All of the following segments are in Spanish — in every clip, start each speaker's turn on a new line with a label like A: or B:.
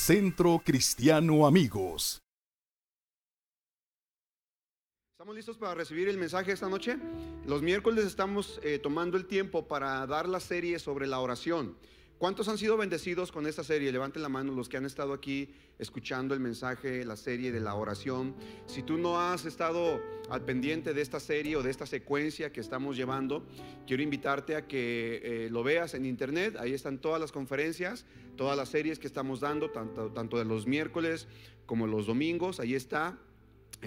A: Centro Cristiano Amigos.
B: ¿Estamos listos para recibir el mensaje esta noche? Los miércoles estamos eh, tomando el tiempo para dar la serie sobre la oración. ¿Cuántos han sido bendecidos con esta serie? Levanten la mano los que han estado aquí escuchando el mensaje, la serie de la oración. Si tú no has estado al pendiente de esta serie o de esta secuencia que estamos llevando, quiero invitarte a que eh, lo veas en internet. Ahí están todas las conferencias, todas las series que estamos dando, tanto, tanto de los miércoles como los domingos. Ahí está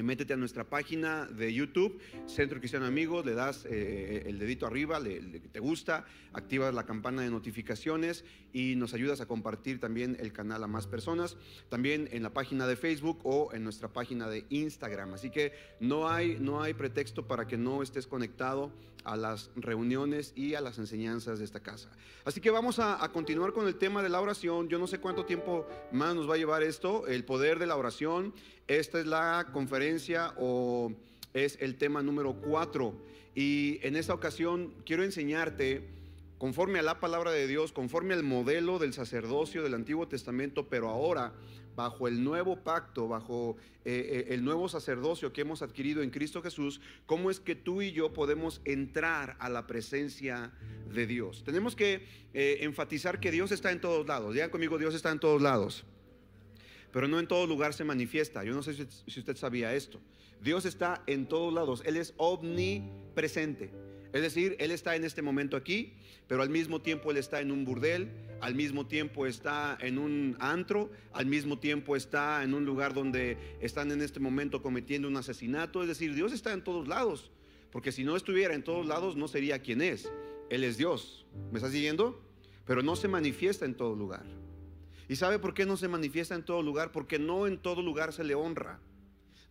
B: métete a nuestra página de YouTube, Centro Cristiano Amigos, le das eh, el dedito arriba, le, te gusta, activas la campana de notificaciones y nos ayudas a compartir también el canal a más personas, también en la página de Facebook o en nuestra página de Instagram. Así que no hay, no hay pretexto para que no estés conectado a las reuniones y a las enseñanzas de esta casa. Así que vamos a continuar con el tema de la oración. Yo no sé cuánto tiempo más nos va a llevar esto, el poder de la oración. Esta es la conferencia o es el tema número cuatro. Y en esta ocasión quiero enseñarte, conforme a la palabra de Dios, conforme al modelo del sacerdocio del Antiguo Testamento, pero ahora bajo el nuevo pacto, bajo eh, eh, el nuevo sacerdocio que hemos adquirido en Cristo Jesús, cómo es que tú y yo podemos entrar a la presencia de Dios. Tenemos que eh, enfatizar que Dios está en todos lados. Digan conmigo, Dios está en todos lados pero no en todo lugar se manifiesta. Yo no sé si, usted sabía esto. Dios está en todos lados, Él es omnipresente. Es decir, Él está en este momento aquí, pero al mismo tiempo Él está en un burdel, al mismo tiempo está en un antro, al mismo tiempo está en un lugar donde están en este momento cometiendo un asesinato. Es decir, Dios está en todos lados, porque si no estuviera en todos lados no sería quien es. Él es Dios. ¿Me está siguiendo? Pero no se manifiesta en todo lugar. ¿Y sabe por qué no se manifiesta en todo lugar? Porque no en todo lugar se le honra.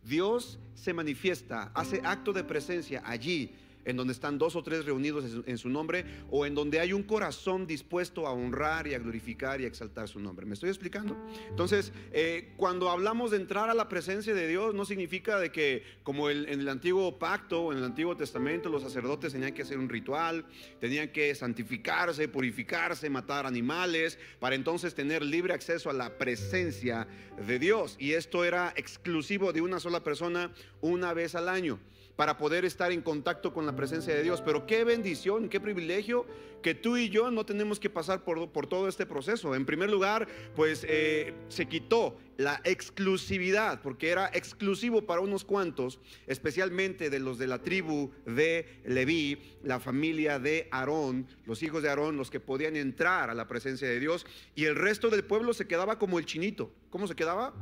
B: Dios se manifiesta, hace acto de presencia allí en donde están dos o tres reunidos en su nombre, o en donde hay un corazón dispuesto a honrar y a glorificar y a exaltar su nombre. ¿Me estoy explicando? Entonces, eh, cuando hablamos de entrar a la presencia de Dios, no significa de que como en el antiguo pacto, en el antiguo testamento, los sacerdotes tenían que hacer un ritual, tenían que santificarse, purificarse, matar animales, para entonces tener libre acceso a la presencia de Dios. Y esto era exclusivo de una sola persona una vez al año para poder estar en contacto con la presencia de Dios. Pero qué bendición, qué privilegio que tú y yo no tenemos que pasar por, por todo este proceso. En primer lugar, pues eh, se quitó la exclusividad, porque era exclusivo para unos cuantos, especialmente de los de la tribu de Leví, la familia de Aarón, los hijos de Aarón, los que podían entrar a la presencia de Dios, y el resto del pueblo se quedaba como el chinito. ¿Cómo se quedaba?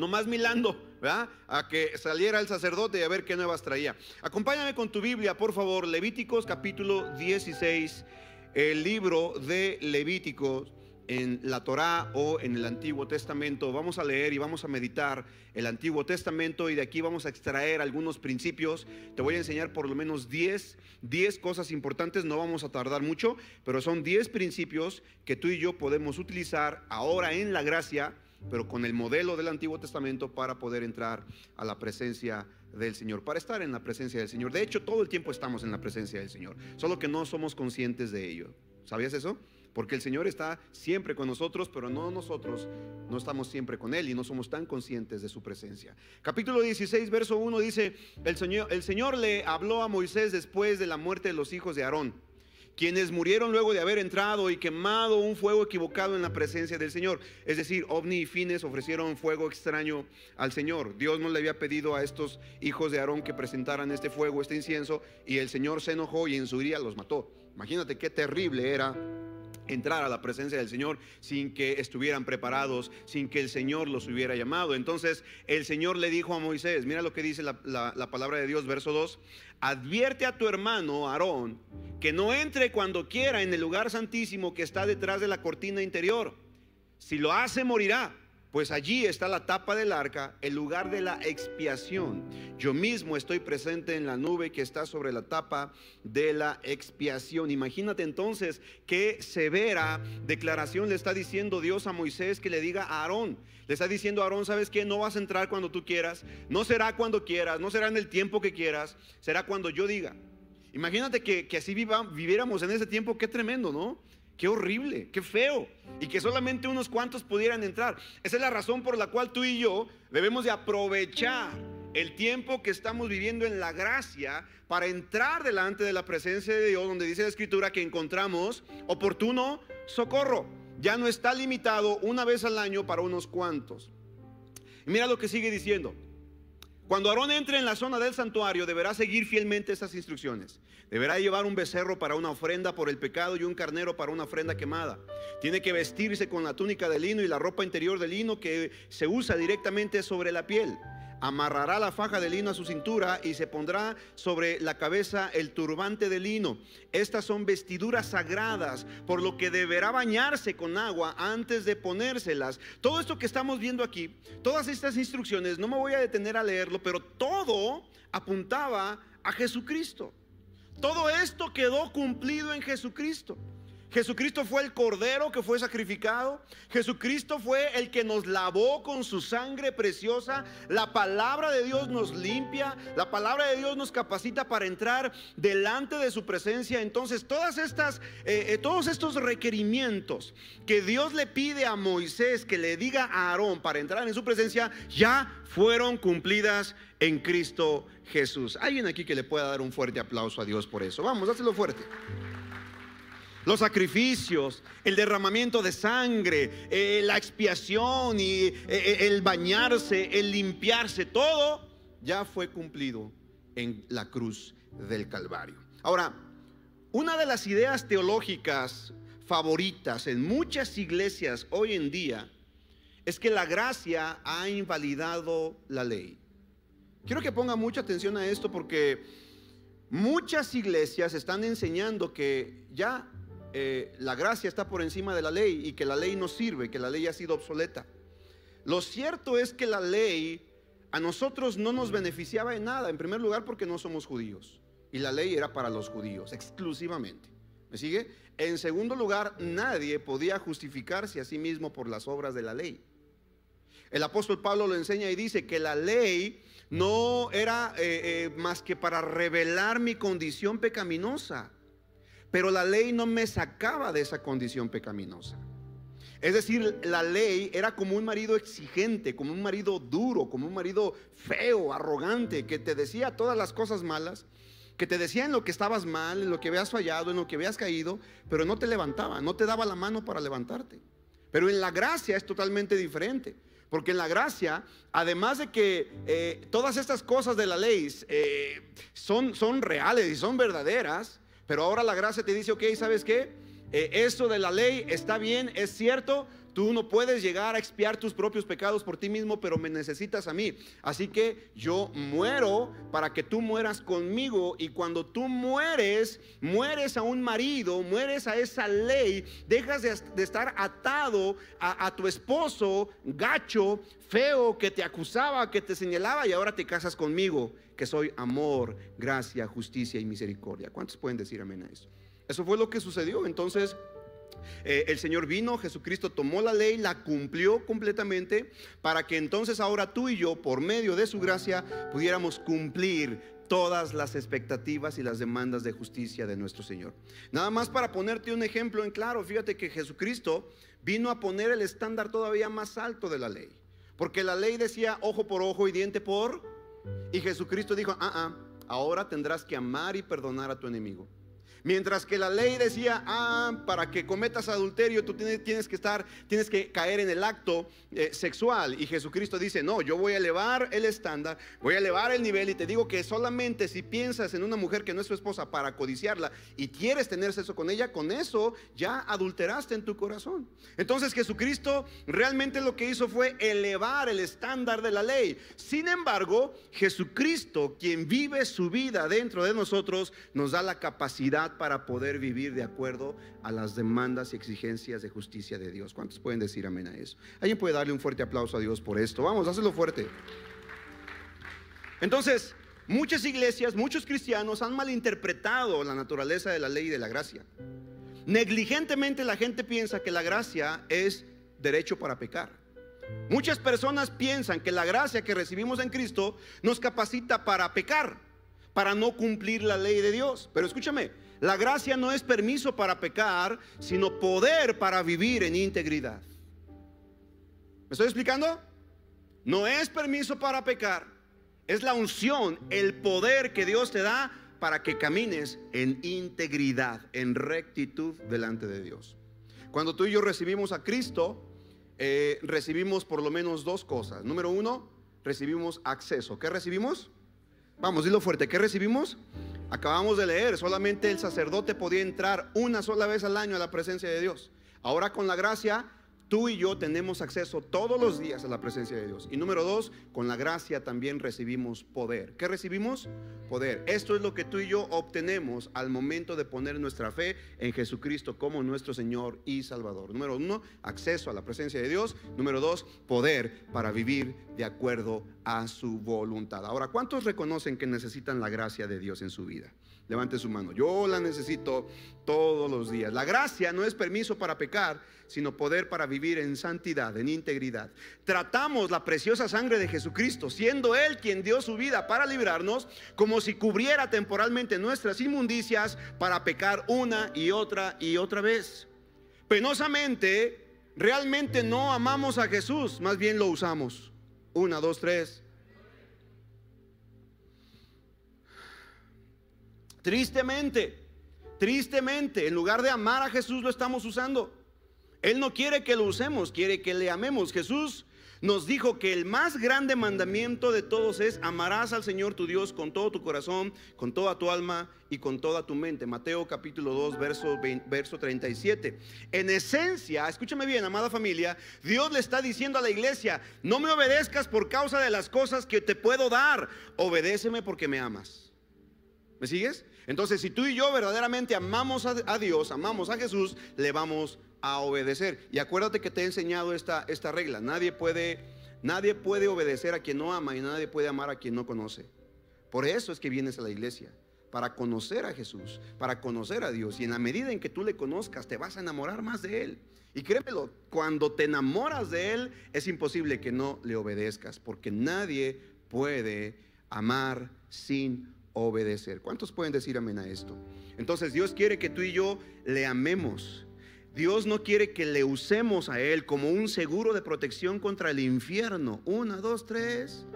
B: Nomás milando, ¿verdad? A que saliera el sacerdote y a ver qué nuevas traía. Acompáñame con tu Biblia, por favor, Levíticos capítulo 16, el libro de Levíticos en la Torá o en el Antiguo Testamento. Vamos a leer y vamos a meditar el Antiguo Testamento y de aquí vamos a extraer algunos principios. Te voy a enseñar por lo menos 10, 10 cosas importantes, no vamos a tardar mucho, pero son 10 principios que tú y yo podemos utilizar ahora en la gracia pero con el modelo del Antiguo Testamento para poder entrar a la presencia del Señor, para estar en la presencia del Señor. De hecho, todo el tiempo estamos en la presencia del Señor, solo que no somos conscientes de ello. ¿Sabías eso? Porque el Señor está siempre con nosotros, pero no nosotros no estamos siempre con Él y no somos tan conscientes de su presencia. Capítulo 16, verso 1 dice, el Señor, el Señor le habló a Moisés después de la muerte de los hijos de Aarón quienes murieron luego de haber entrado y quemado un fuego equivocado en la presencia del Señor. Es decir, Ovni y Fines ofrecieron fuego extraño al Señor. Dios no le había pedido a estos hijos de Aarón que presentaran este fuego, este incienso, y el Señor se enojó y en su ira los mató. Imagínate qué terrible era entrar a la presencia del Señor sin que estuvieran preparados, sin que el Señor los hubiera llamado. Entonces el Señor le dijo a Moisés, mira lo que dice la, la palabra de Dios, verso 2, advierte a tu hermano Aarón que no entre cuando quiera en el lugar santísimo que está detrás de la cortina interior. Si lo hace, morirá. Pues allí está la tapa del arca, el lugar de la expiación. Yo mismo estoy presente en la nube que está sobre la tapa de la expiación. Imagínate entonces qué severa declaración le está diciendo Dios a Moisés que le diga a Aarón. Le está diciendo a Aarón, ¿sabes qué? No vas a entrar cuando tú quieras. No será cuando quieras, no será en el tiempo que quieras, será cuando yo diga. Imagínate que, así viviéramos en ese tiempo, qué tremendo, ¿no? Qué horrible, qué feo. Y que solamente unos cuantos pudieran entrar. Esa es la razón por la cual tú y yo debemos de aprovechar el tiempo que estamos viviendo en la gracia para entrar delante de la presencia de Dios, donde dice la escritura que encontramos oportuno socorro. Ya no está limitado una vez al año para unos cuantos. Mira lo que sigue diciendo. Cuando Aarón entre en la zona del santuario, deberá seguir fielmente estas instrucciones. Deberá llevar un becerro para una ofrenda por el pecado y un carnero para una ofrenda quemada. Tiene que vestirse con la túnica de lino y la ropa interior de lino que se usa directamente sobre la piel amarrará la faja de lino a su cintura y se pondrá sobre la cabeza el turbante de lino. Estas son vestiduras sagradas, por lo que deberá bañarse con agua antes de ponérselas. Todo esto que estamos viendo aquí, todas estas instrucciones, no me voy a detener a leerlo, pero todo apuntaba a Jesucristo. Todo esto quedó cumplido en Jesucristo. Jesucristo fue el cordero que fue sacrificado. Jesucristo fue el que nos lavó con su sangre preciosa. La palabra de Dios nos limpia. La palabra de Dios nos capacita para entrar delante de su presencia. Entonces, todas estas, eh, eh, todos estos requerimientos que Dios le pide a Moisés que le diga a Aarón para entrar en su presencia, ya fueron cumplidas en Cristo Jesús. Alguien aquí que le pueda dar un fuerte aplauso a Dios por eso. Vamos, dáselo fuerte los sacrificios, el derramamiento de sangre, eh, la expiación y eh, eh, el bañarse, el limpiarse, todo ya fue cumplido en la cruz del Calvario. Ahora, una de las ideas teológicas favoritas en muchas iglesias hoy en día es que la gracia ha invalidado la ley. Quiero que ponga mucha atención a esto porque muchas iglesias están enseñando que ya eh, la gracia está por encima de la ley y que la ley no sirve, que la ley ha sido obsoleta. Lo cierto es que la ley a nosotros no nos beneficiaba en nada, en primer lugar porque no somos judíos y la ley era para los judíos exclusivamente. ¿Me sigue? En segundo lugar, nadie podía justificarse a sí mismo por las obras de la ley. El apóstol Pablo lo enseña y dice que la ley no era eh, eh, más que para revelar mi condición pecaminosa. Pero la ley no me sacaba de esa condición pecaminosa. Es decir, la ley era como un marido exigente, como un marido duro, como un marido feo, arrogante, que te decía todas las cosas malas, que te decía en lo que estabas mal, en lo que habías fallado, en lo que habías caído, pero no te levantaba, no te daba la mano para levantarte. Pero en la gracia es totalmente diferente. Porque en la gracia, además de que eh, todas estas cosas de la ley eh, son, son reales y son verdaderas, pero ahora la gracia te dice, ok, ¿sabes qué? Eh, eso de la ley está bien, es cierto, Tú no puedes llegar a expiar tus propios pecados por ti mismo, pero me necesitas a mí. Así que yo muero para que tú mueras conmigo. Y cuando tú mueres, mueres a un marido, mueres a esa ley, dejas de, estar atado a, a tu esposo gacho, feo, que te acusaba, que te señalaba y ahora te casas conmigo, que soy amor, gracia, justicia y misericordia. ¿Cuántos pueden decir amén a eso? Eso fue lo que sucedió. Entonces... Eh, el Señor vino, Jesucristo tomó la ley, la cumplió completamente, para que entonces ahora tú y yo, por medio de su gracia, pudiéramos cumplir todas las expectativas y las demandas de justicia de nuestro Señor. Nada más para ponerte un ejemplo en claro, fíjate que Jesucristo vino a poner el estándar todavía más alto de la ley. Porque la ley decía ojo por ojo y diente por... Y Jesucristo dijo, ah, ah, ahora tendrás que amar y perdonar a tu enemigo. Mientras que la ley decía, ah, para que cometas adulterio tú tienes, que estar, tienes que caer en el acto eh, sexual. Y Jesucristo dice, no, yo voy a elevar el estándar, voy a elevar el nivel y te digo que solamente si piensas en una mujer que no es tu esposa para codiciarla y quieres tener sexo con ella, con eso ya adulteraste en tu corazón. Entonces Jesucristo realmente lo que hizo fue elevar el estándar de la ley. Sin embargo, Jesucristo, quien vive su vida dentro de nosotros, nos da la capacidad para poder vivir de acuerdo a las demandas y exigencias de justicia de Dios. ¿Cuántos pueden decir amén a eso? ¿Alguien puede darle un fuerte aplauso a Dios por esto? Vamos, hazlo fuerte. Entonces, muchas iglesias, muchos cristianos han malinterpretado la naturaleza de la ley y de la gracia. Negligentemente la gente piensa que la gracia es derecho para pecar. Muchas personas piensan que la gracia que recibimos en Cristo nos capacita para pecar, para no cumplir la ley de Dios. Pero escúchame, La gracia no es permiso para pecar, sino poder para vivir en integridad. ¿Me estoy explicando? No es permiso para pecar, es la unción, el poder que Dios te da para que camines en integridad, en rectitud delante de Dios. Cuando tú y yo recibimos a Cristo, eh, recibimos por lo menos dos cosas. Número uno, recibimos acceso. ¿Qué recibimos? Vamos, dilo fuerte. ¿Qué recibimos? Acabamos de leer, solamente el sacerdote podía entrar una sola vez al año a la presencia de Dios. Ahora con la gracia Tú y yo tenemos acceso todos los días a la presencia de Dios. Y número dos, con la gracia también recibimos poder. ¿Qué recibimos? Poder. Esto es lo que tú y yo obtenemos al momento de poner nuestra fe en Jesucristo como nuestro Señor y Salvador. Número uno, acceso a la presencia de Dios. Número dos, poder para vivir de acuerdo a su voluntad. Ahora, ¿cuántos reconocen que necesitan la gracia de Dios en su vida? Levante su mano. Yo la necesito todos los días. La gracia no es permiso para pecar, sino poder para vivir en santidad, en integridad. Tratamos la preciosa sangre de Jesucristo, siendo Él quien dio su vida para librarnos, como si cubriera temporalmente nuestras inmundicias para pecar una y otra y otra vez. Penosamente, realmente no amamos a Jesús, más bien lo usamos. Una, dos, tres. Tristemente, tristemente, en lugar de amar a Jesús lo estamos usando. Él no quiere que lo usemos, quiere que le amemos. Jesús nos dijo que el más grande mandamiento de todos es amarás al Señor tu Dios con todo tu corazón, con toda tu alma y con toda tu mente. Mateo capítulo 2, verso, verso 37. En esencia, escúchame bien, amada familia, Dios le está diciendo a la iglesia, no me obedezcas por causa de las cosas que te puedo dar, obedéceme porque me amas. ¿Me sigues? Entonces, si tú y yo verdaderamente amamos a, Dios, amamos a Jesús, le vamos a obedecer. Y acuérdate que te he enseñado esta, esta regla. Nadie puede, nadie puede obedecer a quien no ama y nadie puede amar a quien no conoce. Por eso es que vienes a la iglesia, para conocer a Jesús, para conocer a Dios. Y en la medida en que tú le conozcas, te vas a enamorar más de Él. Y créemelo, cuando te enamoras de Él, es imposible que no le obedezcas, porque nadie puede amar sin obedecer. ¿Cuántos pueden decir amén a esto? Entonces Dios quiere que tú y yo le amemos. Dios no quiere que le usemos a Él como un seguro de protección contra el infierno. Una, dos, tres.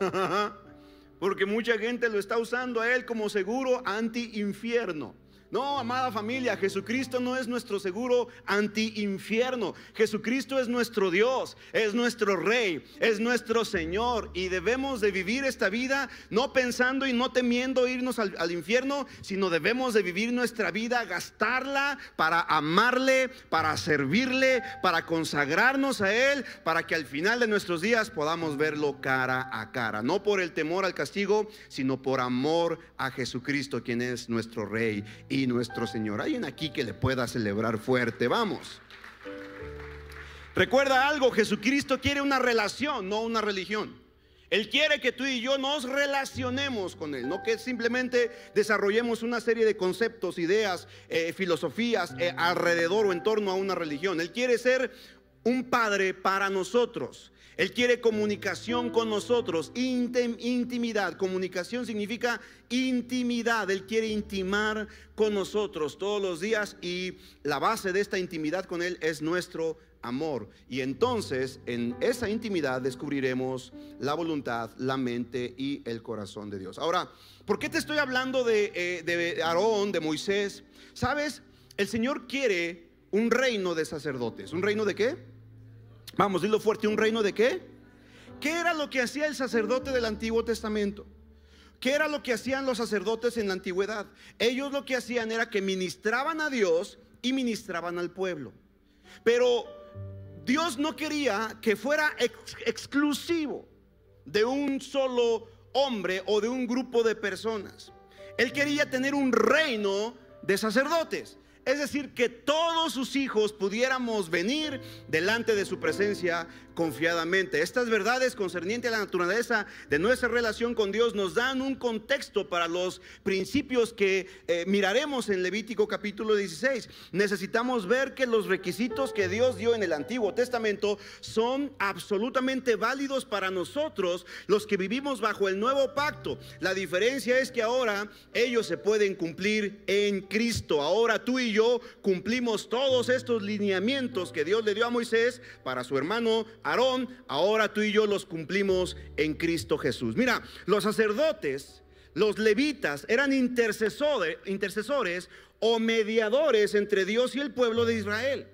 B: Porque mucha gente lo está usando a Él como seguro anti-infierno. No, amada familia, Jesucristo no es nuestro seguro anti-infierno. Jesucristo es nuestro Dios, es nuestro Rey, es nuestro Señor. Y debemos de vivir esta vida no pensando y no temiendo irnos al, infierno, sino debemos de vivir nuestra vida, gastarla para amarle, para servirle, para consagrarnos a Él, para que al final de nuestros días podamos verlo cara a cara. No por el temor al castigo, sino por amor a Jesucristo, quien es nuestro Rey. Y nuestro Señor. Hay en aquí que le pueda celebrar fuerte. Vamos. Recuerda algo, Jesucristo quiere una relación, no una religión. Él quiere que tú y yo nos relacionemos con Él, no que simplemente desarrollemos una serie de conceptos, ideas, eh, filosofías eh, alrededor o en torno a una religión. Él quiere ser un padre para nosotros. Él quiere comunicación con nosotros, intimidad. Comunicación significa intimidad. Él quiere intimar con nosotros todos los días y la base de esta intimidad con Él es nuestro amor. Y entonces en esa intimidad descubriremos la voluntad, la mente y el corazón de Dios. Ahora, ¿por qué te estoy hablando de, eh, de Aarón, de Moisés? ¿Sabes? El Señor quiere un reino de sacerdotes. ¿Un reino de qué? Vamos, dilo fuerte, ¿un reino de qué? ¿Qué era lo que hacía el sacerdote del Antiguo Testamento? ¿Qué era lo que hacían los sacerdotes en la antigüedad? Ellos lo que hacían era que ministraban a Dios y ministraban al pueblo. Pero Dios no quería que fuera exclusivo de un solo hombre o de un grupo de personas. Él quería tener un reino de sacerdotes. Es decir, que todos sus hijos pudiéramos venir delante de su presencia confiadamente. Estas verdades concernientes a la naturaleza de nuestra relación con Dios nos dan un contexto para los principios que eh, miraremos en Levítico capítulo 16. Necesitamos ver que los requisitos que Dios dio en el Antiguo Testamento son absolutamente válidos para nosotros, los que vivimos bajo el nuevo pacto. La diferencia es que ahora ellos se pueden cumplir en Cristo. Ahora tú y yo cumplimos todos estos lineamientos que Dios le dio a Moisés para su hermano Aarón, ahora tú y yo los cumplimos en Cristo Jesús. Mira, los sacerdotes, los levitas eran intercesores, intercesores o mediadores entre Dios y el pueblo de Israel.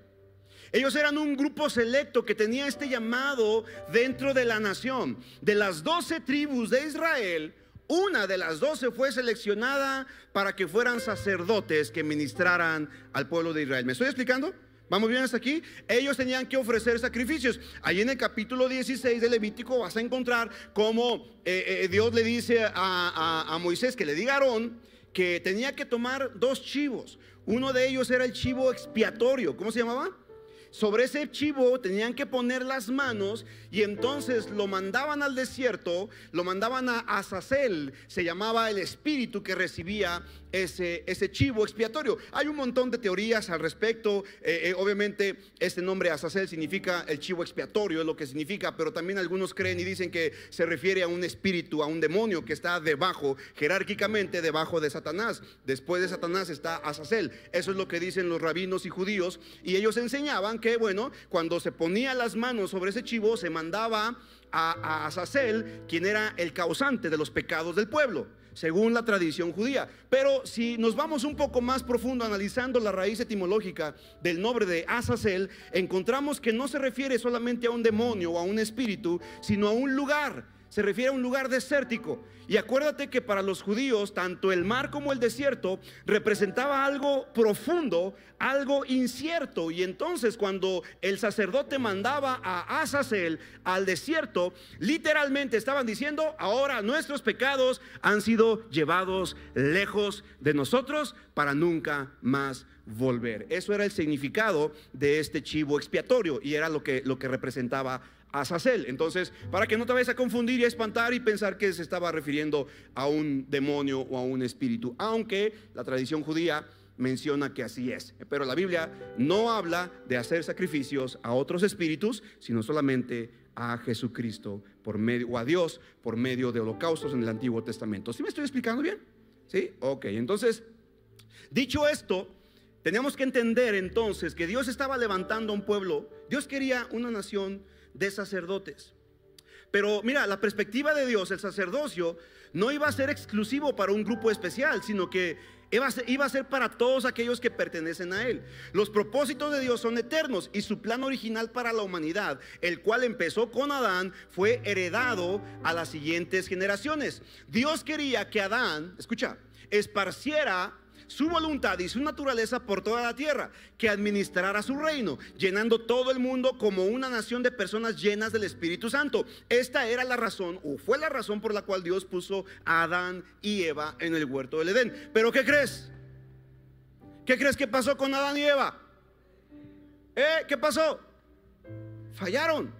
B: Ellos eran un grupo selecto que tenía este llamado dentro de la nación. De las doce tribus de Israel, una de las doce fue seleccionada para que fueran sacerdotes que ministraran al pueblo de Israel. ¿Me estoy explicando? ¿Vamos bien hasta aquí? Ellos tenían que ofrecer sacrificios. Ahí en el capítulo 16 de Levítico vas a encontrar cómo eh, eh, Dios le dice a, a Moisés que le diga a Aarón que tenía que tomar dos chivos. Uno de ellos era el chivo expiatorio. ¿Cómo se llamaba? Sobre ese chivo tenían que poner las manos y entonces lo mandaban al desierto, lo mandaban a Azazel, se llamaba el espíritu que recibía ese, ese chivo expiatorio. Hay un montón de teorías al respecto. Eh, eh, obviamente, este nombre Azazel significa el chivo expiatorio, es lo que significa, pero también algunos creen y dicen que se refiere a un espíritu, a un demonio que está debajo, jerárquicamente debajo de Satanás. Después de Satanás está Azazel. Eso es lo que dicen los rabinos y judíos. Y ellos enseñaban que, bueno, cuando se ponía las manos sobre ese chivo, se mandaba a, a Azazel, quien era el causante de los pecados del pueblo según la tradición judía. Pero si nos vamos un poco más profundo analizando la raíz etimológica del nombre de Azazel, encontramos que no se refiere solamente a un demonio o a un espíritu, sino a un lugar se refiere a un lugar desértico. Y acuérdate que para los judíos, tanto el mar como el desierto representaba algo profundo, algo incierto. Y entonces cuando el sacerdote mandaba a Azazel al desierto, literalmente estaban diciendo, ahora nuestros pecados han sido llevados lejos de nosotros para nunca más volver. Eso era el significado de este chivo expiatorio y era lo que, lo que representaba Azazel. Entonces, para que no te vayas a confundir y a espantar y pensar que se estaba refiriendo a un demonio o a un espíritu, aunque la tradición judía menciona que así es. Pero la Biblia no habla de hacer sacrificios a otros espíritus, sino solamente a Jesucristo por medio o a Dios por medio de holocaustos en el Antiguo Testamento. ¿Sí me estoy explicando bien? ¿Sí? Ok, entonces, dicho esto, tenemos que entender entonces que Dios estaba levantando un pueblo, Dios quería una nación de sacerdotes. Pero mira, la perspectiva de Dios, el sacerdocio, no iba a ser exclusivo para un grupo especial, sino que iba a, ser, para todos aquellos que pertenecen a Él. Los propósitos de Dios son eternos y su plan original para la humanidad, el cual empezó con Adán, fue heredado a las siguientes generaciones. Dios quería que Adán, escucha, esparciera su voluntad y su naturaleza por toda la tierra, que administrara su reino, llenando todo el mundo como una nación de personas llenas del Espíritu Santo. Esta era la razón, o fue la razón por la cual Dios puso a Adán y Eva en el huerto del Edén. Pero ¿qué crees? ¿Qué crees que pasó con Adán y Eva? ¿Eh? ¿Qué pasó? Fallaron.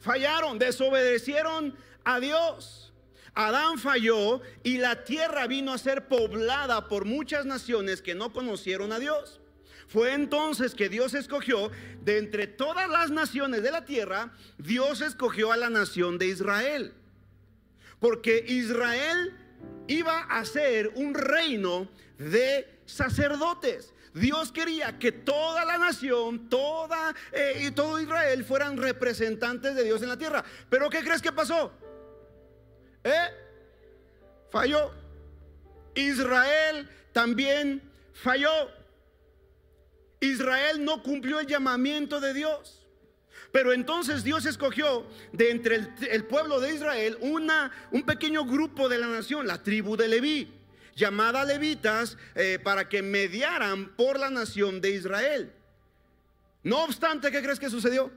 B: Fallaron, desobedecieron a Dios. Adán falló y la tierra vino a ser poblada por muchas naciones que no conocieron a Dios. Fue entonces que Dios escogió de entre todas las naciones de la tierra, Dios escogió a la nación de Israel. Porque Israel iba a ser un reino de sacerdotes. Dios quería que toda la nación, toda eh, y todo Israel fueran representantes de Dios en la tierra. Pero ¿qué crees que pasó? ¿Eh? Falló. Israel también falló. Israel no cumplió el llamamiento de Dios. Pero entonces Dios escogió de entre el, pueblo de Israel una, un pequeño grupo de la nación, la tribu de Leví, llamada levitas, eh, para que mediaran por la nación de Israel. No obstante, ¿qué crees que sucedió?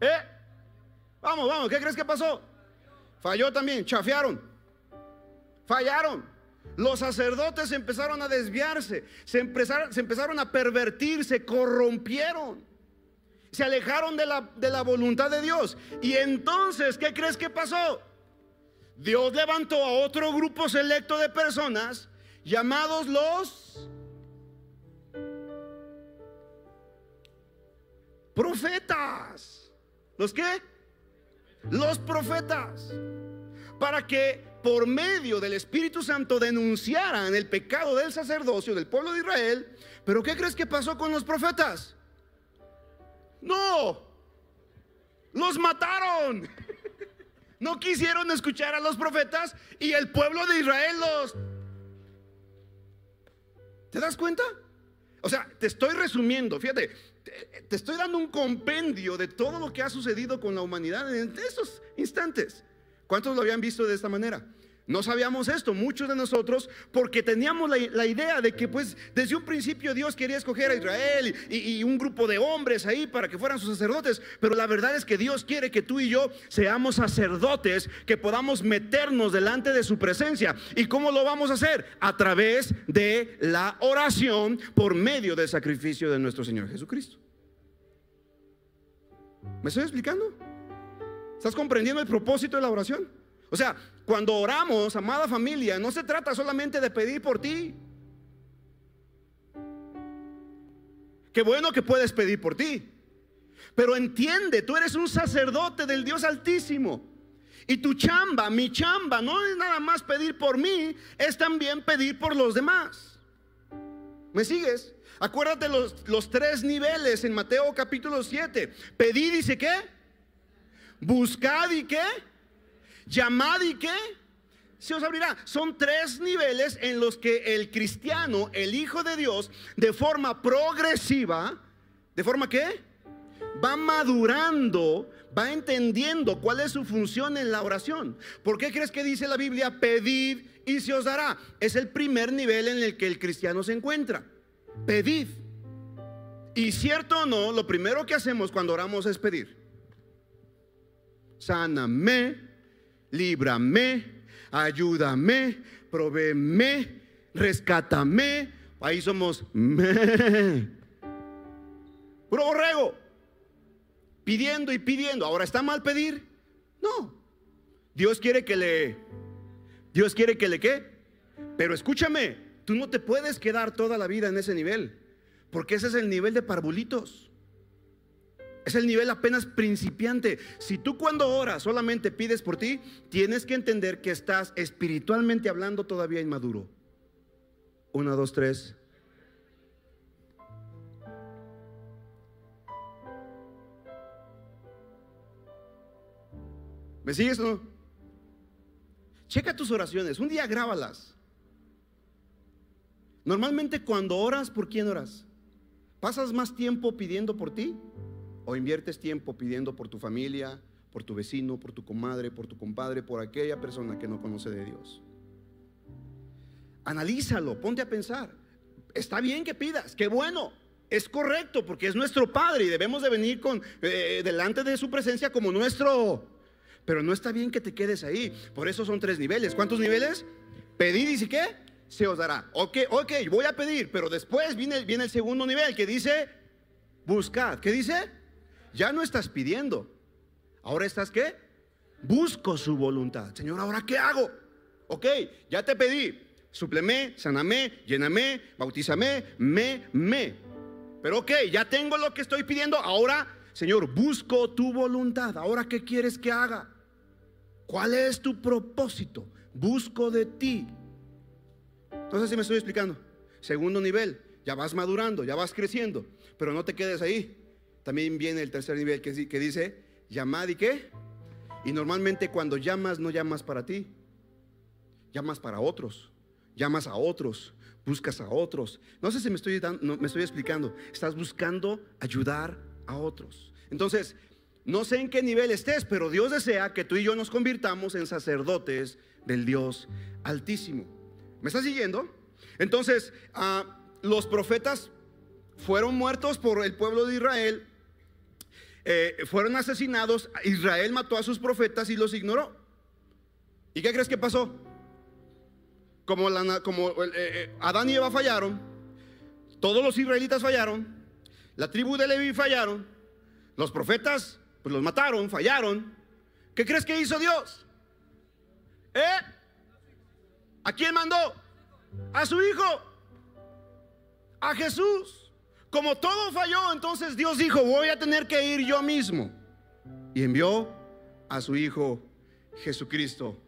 B: ¿Eh? Vamos, vamos, ¿qué crees que pasó? Falló también, chafearon. Fallaron. Los sacerdotes empezaron a desviarse, se empezaron, a pervertir, se corrompieron, se alejaron de la, de la voluntad de Dios. Y entonces, ¿qué crees que pasó? Dios levantó a otro grupo selecto de personas llamados los profetas. ¿Los qué? Los profetas. Para que por medio del Espíritu Santo denunciaran el pecado del sacerdocio del pueblo de Israel. Pero ¿qué crees que pasó con los profetas? No, los mataron. No quisieron escuchar a los profetas y el pueblo de Israel los... ¿Te das cuenta? O sea, te estoy resumiendo, fíjate, te, estoy dando un compendio de todo lo que ha sucedido con la humanidad en esos instantes. ¿Cuántos lo habían visto de esta manera? No sabíamos esto, muchos de nosotros, porque teníamos la, idea de que pues desde un principio Dios quería escoger a Israel y, y, un grupo de hombres ahí para que fueran sus sacerdotes, pero la verdad es que Dios quiere que tú y yo seamos sacerdotes, que podamos meternos delante de su presencia. ¿Y cómo lo vamos a hacer? A través de la oración por medio del sacrificio de nuestro Señor Jesucristo. ¿Me estoy explicando? ¿Estás comprendiendo el propósito de la oración? O sea, cuando oramos, amada familia, no se trata solamente de pedir por ti. Qué bueno que puedes pedir por ti. Pero entiende, tú eres un sacerdote del Dios Altísimo. Y tu chamba, mi chamba, no es nada más pedir por mí, es también pedir por los demás. ¿Me sigues? Acuérdate los, los tres niveles en Mateo capítulo 7. Pedid, dice qué? Buscad y qué? Llamad y qué? Se os abrirá. Son tres niveles en los que el cristiano, el Hijo de Dios, de forma progresiva, ¿de forma qué? Va madurando, va entendiendo cuál es su función en la oración. ¿Por qué crees que dice la Biblia, pedid y se os dará? Es el primer nivel en el que el cristiano se encuentra. Pedid. Y cierto o no, lo primero que hacemos cuando oramos es pedir. Sáname, líbrame, ayúdame, provéeme, rescátame. Ahí somos puro borrego, pidiendo y pidiendo. Ahora está mal pedir. No, Dios quiere que le, Dios quiere que le qué. Pero escúchame, tú no te puedes quedar toda la vida en ese nivel, porque ese es el nivel de parvulitos. Es el nivel apenas principiante. Si tú cuando oras solamente pides por ti, tienes que entender que estás espiritualmente hablando todavía inmaduro. Una, dos, tres. ¿Me sigues o no? Checa tus oraciones. Un día grábalas. Normalmente cuando oras, ¿por quién oras? ¿Pasas más tiempo pidiendo por ti o inviertes tiempo pidiendo por tu familia, por tu vecino, por tu comadre, por tu compadre, por aquella persona que no conoce de Dios. Analízalo, ponte a pensar. Está bien que pidas, qué bueno, es correcto porque es nuestro Padre y debemos de venir con eh, delante de su presencia como nuestro. Pero no está bien que te quedes ahí. Por eso son tres niveles. ¿Cuántos niveles? Pedir y qué? Se os dará. Ok, ok, voy a pedir, pero después viene, viene el segundo nivel que dice buscad. ¿Qué dice? Ya no estás pidiendo. Ahora estás qué? Busco su voluntad. Señor, ¿ahora qué hago? Ok, ya te pedí. Supleme, saname, lléname, bautízame, me, me. Pero ok, ya tengo lo que estoy pidiendo. Ahora, Señor, busco tu voluntad. Ahora, ¿qué quieres que haga? ¿Cuál es tu propósito? Busco de ti. Entonces, si me estoy explicando. Segundo nivel, ya vas madurando, ya vas creciendo, pero no te quedes ahí. También viene el tercer nivel que, dice, llamad y qué. Y normalmente cuando llamas no llamas para ti, llamas para otros, llamas a otros, buscas a otros. No sé si me estoy, dando, me estoy explicando, estás buscando ayudar a otros. Entonces, no sé en qué nivel estés, pero Dios desea que tú y yo nos convirtamos en sacerdotes del Dios Altísimo. ¿Me estás siguiendo? Entonces, ah, los profetas fueron muertos por el pueblo de Israel eh, fueron asesinados, Israel mató a sus profetas y los ignoró. ¿Y qué crees que pasó? como, como eh, eh, Adán y Eva fallaron, todos los israelitas fallaron, la tribu de Levi fallaron, los profetas pues los mataron, fallaron. ¿Qué crees que hizo Dios? ¿Eh? ¿A quién mandó? A su hijo. A Jesús. Como todo falló, entonces Dios dijo, voy a tener que ir yo mismo. Y envió a su hijo Jesucristo.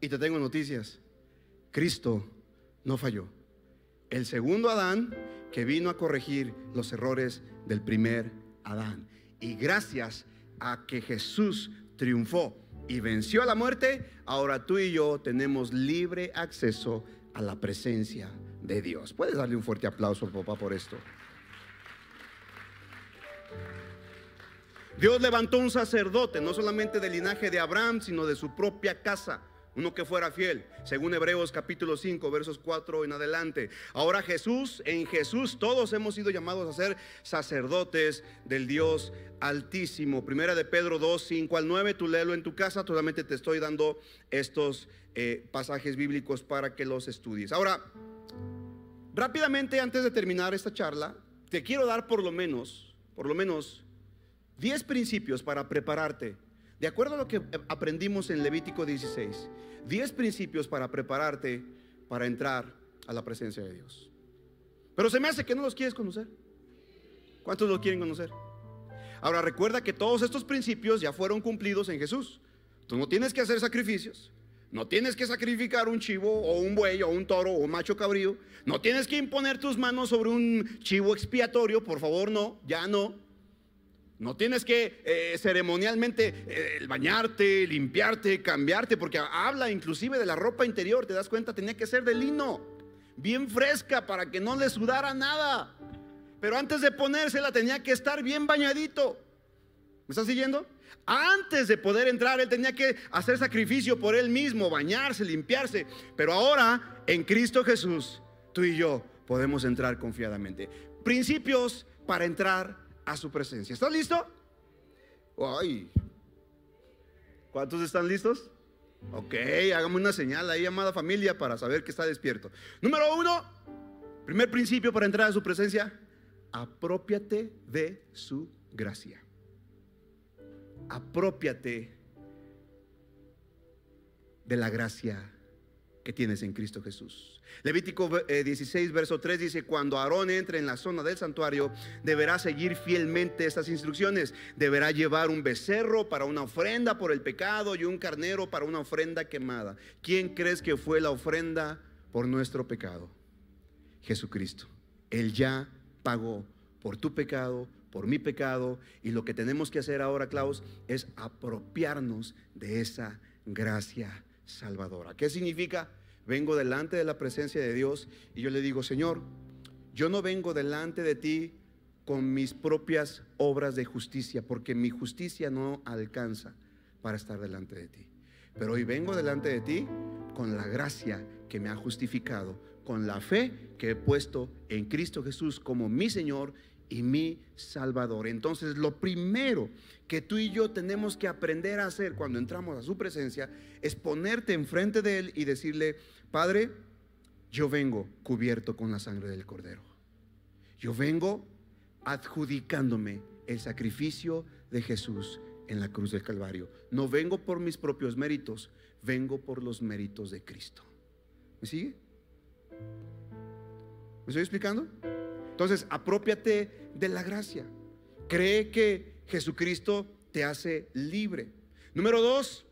B: Y te tengo noticias. Cristo no falló. El segundo Adán que vino a corregir los errores del primer Adán. Y gracias a que Jesús triunfó y venció a la muerte, ahora tú y yo tenemos libre acceso a la presencia de Dios. Puedes darle un fuerte aplauso papá por esto. Dios levantó un sacerdote, no solamente del linaje de Abraham, sino de su propia casa uno que fuera fiel, según Hebreos capítulo 5, versos 4 en adelante. Ahora Jesús, en Jesús todos hemos sido llamados a ser sacerdotes del Dios Altísimo. Primera de Pedro 2, 5 al 9, tú léelo en tu casa, solamente te estoy dando estos eh, pasajes bíblicos para que los estudies. Ahora, rápidamente antes de terminar esta charla, te quiero dar por lo menos, por lo menos 10 principios para prepararte de acuerdo a lo que aprendimos en Levítico 16, 10 principios para prepararte para entrar a la presencia de Dios. Pero se me hace que no los quieres conocer. ¿Cuántos lo quieren conocer? Ahora recuerda que todos estos principios ya fueron cumplidos en Jesús. Tú no tienes que hacer sacrificios. No tienes que sacrificar un chivo o un buey o un toro o un macho cabrío. No tienes que imponer tus manos sobre un chivo expiatorio. Por favor, no, ya no. No tienes que eh, ceremonialmente eh, bañarte, limpiarte, cambiarte, porque habla inclusive de la ropa interior, te das cuenta, tenía que ser de lino, bien fresca para que no le sudara nada. Pero antes de ponérsela tenía que estar bien bañadito. ¿Me estás siguiendo? Antes de poder entrar, él tenía que hacer sacrificio por él mismo, bañarse, limpiarse. Pero ahora, en Cristo Jesús, tú y yo podemos entrar confiadamente. Principios para entrar a su presencia. ¿Estás listo? Ay. ¿Cuántos están listos? Ok, hagamos una señal ahí, amada familia, para saber que está despierto. Número uno, primer principio para entrar a su presencia, apropiate de su gracia. Apropiate de la gracia que tienes en Cristo Jesús. Levítico 16, eh, verso 3 dice, cuando Aarón entre en la zona del santuario, deberá seguir fielmente estas instrucciones. Deberá llevar un becerro para una ofrenda por el pecado y un carnero para una ofrenda quemada. ¿Quién crees que fue la ofrenda por nuestro pecado? Jesucristo. Él ya pagó por tu pecado, por mi pecado. Y lo que tenemos que hacer ahora, Klaus, es apropiarnos de esa gracia salvadora. ¿Qué significa? Vengo delante de la presencia de Dios y yo le digo, Señor, yo no vengo delante de ti con mis propias obras de justicia, porque mi justicia no alcanza para estar delante de ti. Pero hoy vengo delante de ti con la gracia que me ha justificado, con la fe que he puesto en Cristo Jesús como mi Señor y mi Salvador. Entonces, lo primero que tú y yo tenemos que aprender a hacer cuando entramos a su presencia es ponerte enfrente de Él y decirle, Padre, yo vengo cubierto con la sangre del Cordero. Yo vengo adjudicándome el sacrificio de Jesús en la cruz del Calvario. No vengo por mis propios méritos, vengo por los méritos de Cristo. ¿Me sigue? ¿Me estoy explicando? Entonces, apropiate de la gracia. Cree que Jesucristo te hace libre. Número dos,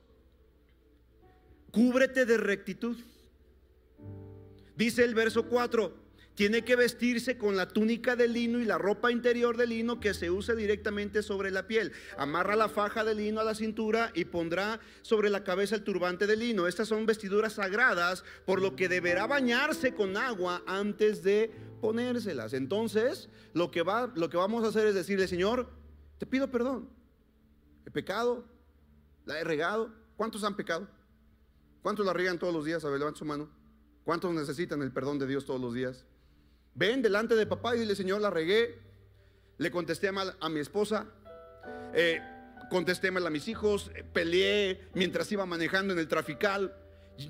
B: cúbrete de rectitud. Dice el verso 4, tiene que vestirse con la túnica de lino y la ropa interior de lino que se use directamente sobre la piel. Amarra la faja de lino a la cintura y pondrá sobre la cabeza el turbante de lino. Estas son vestiduras sagradas, por lo que deberá bañarse con agua antes de ponérselas. Entonces, lo que, va, lo que vamos a hacer es decirle, Señor, te pido perdón. He pecado, la he regado. ¿Cuántos han pecado? ¿Cuántos la riegan todos los días? A ver, levanta su mano. ¿Cuántos necesitan el perdón de Dios todos los días? Ven delante de papá y dile, Señor, la regué. Le contesté mal a mi esposa. Eh, contesté mal a mis hijos. Peleé mientras iba manejando en el trafical.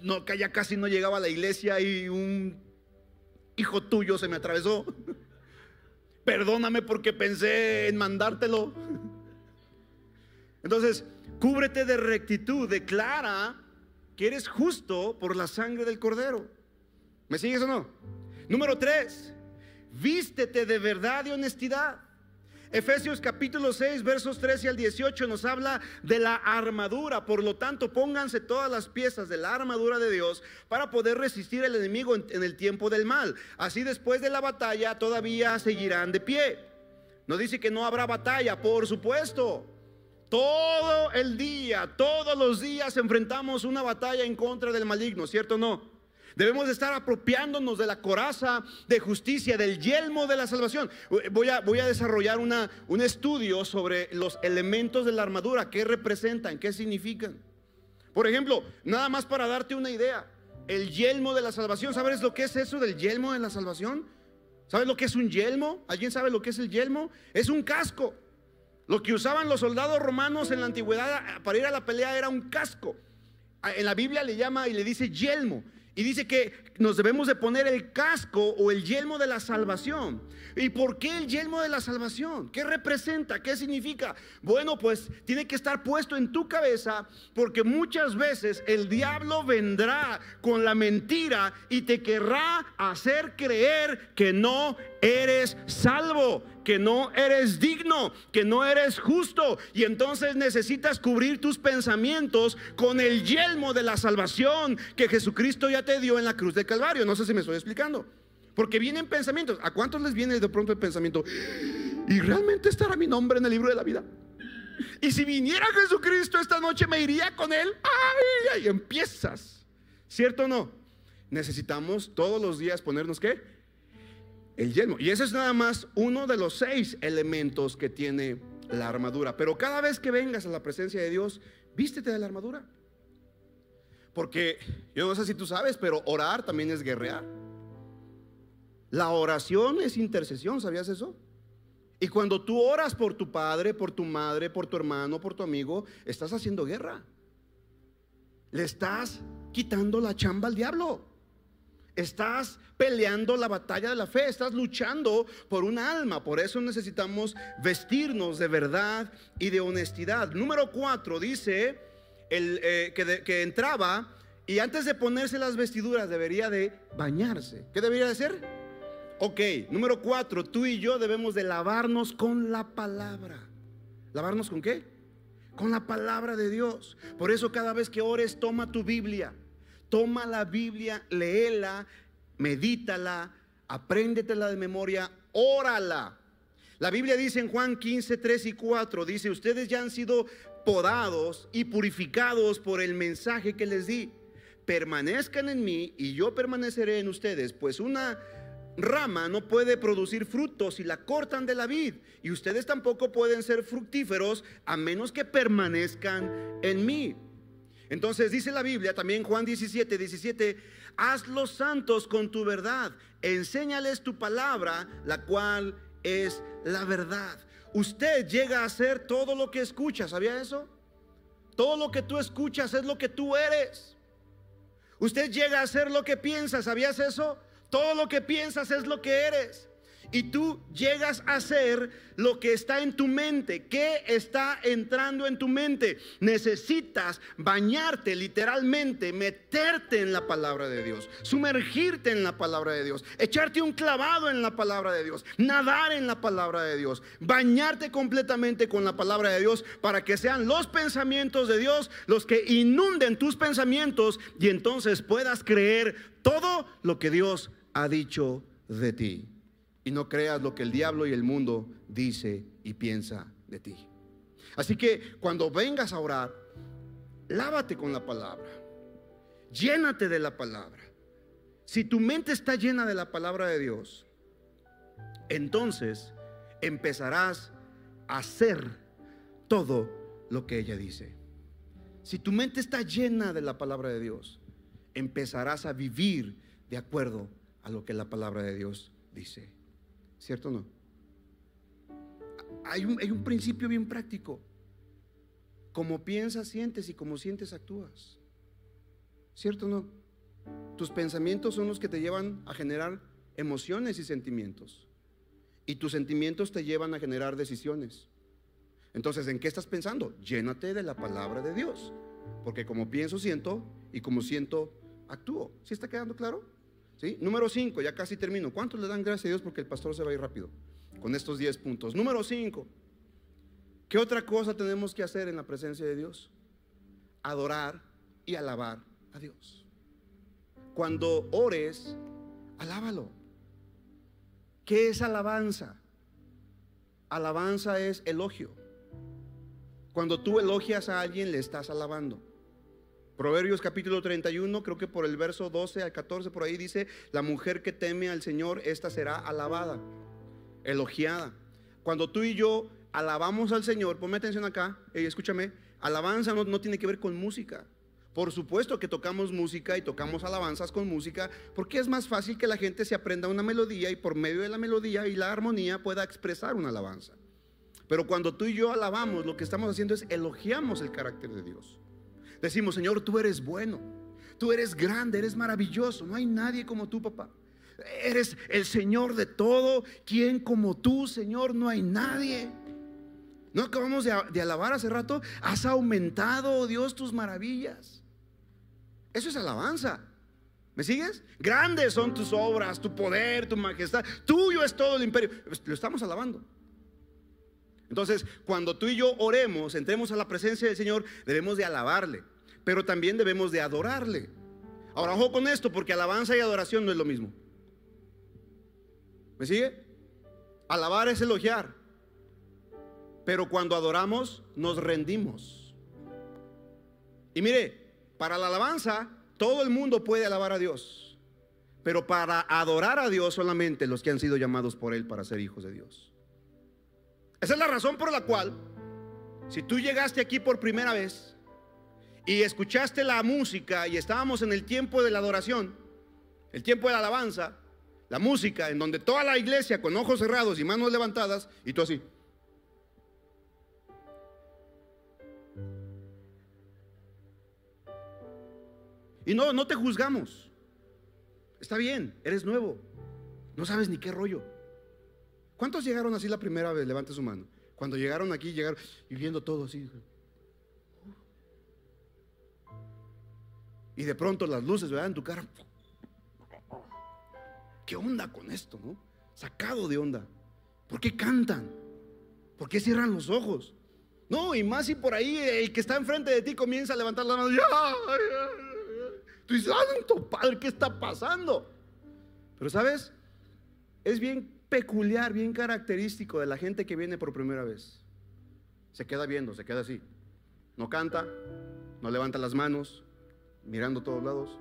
B: no, ya casi no llegaba a la iglesia y un hijo tuyo se me atravesó. Perdóname porque pensé en mandártelo. Entonces, cúbrete de rectitud, declara que eres justo por la sangre del cordero. ¿Me sigues o no? Número tres, vístete de verdad y honestidad. Efesios capítulo 6, versos 13 al 18 nos habla de la armadura. Por lo tanto, pónganse todas las piezas de la armadura de Dios para poder resistir al enemigo en, el tiempo del mal. Así después de la batalla todavía seguirán de pie. No dice que no habrá batalla, por supuesto. Todo el día, todos los días enfrentamos una batalla en contra del maligno, ¿cierto o no? Debemos estar apropiándonos de la coraza de justicia, del yelmo de la salvación. Voy a, desarrollar un estudio sobre los elementos de la armadura, qué representan, qué significan. Por ejemplo, nada más para darte una idea, el yelmo de la salvación, ¿sabes lo que es eso del yelmo de la salvación? ¿Sabes lo que es un yelmo? ¿Alguien sabe lo que es el yelmo? Es un casco. Lo que usaban los soldados romanos en la antigüedad para ir a la pelea era un casco. En la Biblia le llama y le dice yelmo. Y dice que nos debemos de poner el casco o el yelmo de la salvación. ¿Y por qué el yelmo de la salvación? ¿Qué representa? ¿Qué significa? Bueno, pues tiene que estar puesto en tu cabeza porque muchas veces el diablo vendrá con la mentira y te querrá hacer creer que no eres salvo, que no eres digno, que no eres justo. Y entonces necesitas cubrir tus pensamientos con el yelmo de la salvación que Jesucristo ya te dio en la cruz de Calvario. No sé si me estoy explicando. Porque vienen pensamientos. ¿A cuántos les viene de pronto el pensamiento? ¿Y realmente estará mi nombre en el libro de la vida? Y si viniera Jesucristo esta noche, me iría con él. ¡Ay! Y empiezas. ¿Cierto o no? Necesitamos todos los días ponernos qué? El yelmo. Y ese es nada más uno de los seis elementos que tiene la armadura. Pero cada vez que vengas a la presencia de Dios, vístete de la armadura. Porque yo no sé si tú sabes, pero orar también es guerrear. La oración es intercesión, ¿sabías eso? Y cuando tú oras por tu padre, por tu madre, por tu hermano, por tu amigo, estás haciendo guerra. Le estás quitando la chamba al diablo. Estás peleando la batalla de la fe, estás luchando por un alma. Por eso necesitamos vestirnos de verdad y de honestidad. Número cuatro dice el, eh, que, entraba y antes de ponerse las vestiduras debería de bañarse. ¿Qué debería de hacer? Ok, número cuatro, tú y yo debemos de lavarnos con la palabra. ¿Lavarnos con qué? Con la palabra de Dios. Por eso cada vez que ores, toma tu Biblia Toma la Biblia, léela, medítala, apréndetela de memoria, órala. La Biblia dice en Juan 15, 3 y 4, dice, ustedes ya han sido podados y purificados por el mensaje que les di. Permanezcan en mí y yo permaneceré en ustedes, pues una rama no puede producir frutos si la cortan de la vid. Y ustedes tampoco pueden ser fructíferos a menos que permanezcan en mí. Entonces dice la Biblia, también Juan 17, 17, haz los santos con tu verdad, enséñales tu palabra, la cual es la verdad. Usted llega a ser todo lo que escucha, ¿sabía eso? Todo lo que tú escuchas es lo que tú eres. Usted llega a ser lo que piensa, ¿sabías eso? Todo lo que piensas es lo que eres y tú llegas a ser lo que está en tu mente. ¿Qué está entrando en tu mente? Necesitas bañarte literalmente, meterte en la palabra de Dios, sumergirte en la palabra de Dios, echarte un clavado en la palabra de Dios, nadar en la palabra de Dios, bañarte completamente con la palabra de Dios para que sean los pensamientos de Dios los que inunden tus pensamientos y entonces puedas creer todo lo que Dios ha dicho de ti y no creas lo que el diablo y el mundo dice y piensa de ti. Así que cuando vengas a orar, lávate con la palabra. Llénate de la palabra. Si tu mente está llena de la palabra de Dios, entonces empezarás a hacer todo lo que ella dice. Si tu mente está llena de la palabra de Dios, empezarás a vivir de acuerdo a lo que la palabra de Dios dice. ¿Cierto o no? Hay un, principio bien práctico. Como piensas, sientes y como sientes, actúas. ¿Cierto o no? Tus pensamientos son los que te llevan a generar emociones y sentimientos. Y tus sentimientos te llevan a generar decisiones. Entonces, ¿en qué estás pensando? Llénate de la palabra de Dios. Porque como pienso, siento, y como siento, actúo. ¿Sí está quedando claro? ¿Sí? Número 5, ya casi termino. ¿Cuántos le dan gracias a Dios porque el pastor se va a ir rápido con estos 10 puntos? Número 5. ¿Qué otra cosa tenemos que hacer en la presencia de Dios? Adorar y alabar a Dios. Cuando ores, alábalo. ¿Qué es alabanza? Alabanza es elogio. Cuando tú elogias a alguien, le estás alabando. Proverbios capítulo 31, creo que por el verso 12 al 14, por ahí dice, la mujer que teme al Señor, esta será alabada, elogiada. Cuando tú y yo alabamos al Señor, ponme atención acá, escúchame, alabanza no, no tiene que ver con música. Por supuesto que tocamos música y tocamos alabanzas con música, porque es más fácil que la gente se aprenda una melodía y por medio de la melodía y la armonía pueda expresar una alabanza. Pero cuando tú y yo alabamos, lo que estamos haciendo es elogiamos el carácter de Dios. Decimos, Señor, tú eres bueno, tú eres grande, eres maravilloso, no hay nadie como tú, papá. Eres el Señor de todo, ¿quién como tú, Señor? No hay nadie. ¿No acabamos de, de alabar hace rato? Has aumentado, oh Dios, tus maravillas. Eso es alabanza. ¿Me sigues? Grandes son tus obras, tu poder, tu majestad. Tuyo es todo el imperio. Lo estamos alabando. Entonces, cuando tú y yo oremos, entremos a la presencia del Señor, debemos de alabarle, pero también debemos de adorarle. Ahora, ojo con esto, porque alabanza y adoración no es lo mismo. ¿Me sigue? Alabar es elogiar, pero cuando adoramos nos rendimos. Y mire, para la alabanza todo el mundo puede alabar a Dios, pero para adorar a Dios solamente los que han sido llamados por Él para ser hijos de Dios. Esa es la razón por la cual, si tú llegaste aquí por primera vez y escuchaste la música y estábamos en el tiempo de la adoración, el tiempo de la alabanza, la música, en donde toda la iglesia con ojos cerrados y manos levantadas, y tú así. Y no, no te juzgamos. Está bien, eres nuevo. No sabes ni qué rollo. ¿Cuántos llegaron así la primera vez? Levante su mano. Cuando llegaron aquí, llegaron y viendo todo así. Y de pronto las luces, ¿verdad? En tu cara. ¿Qué onda con esto, no? Sacado de onda. ¿Por qué cantan? ¿Por qué cierran los ojos? No, y más si por ahí el que está enfrente de ti comienza a levantar la mano. Tú dices, santo padre, ¿qué está pasando? Pero sabes, es bien peculiar, bien característico de la gente que viene por primera vez. Se queda viendo, se queda así. No canta, no levanta las manos, mirando a todos lados.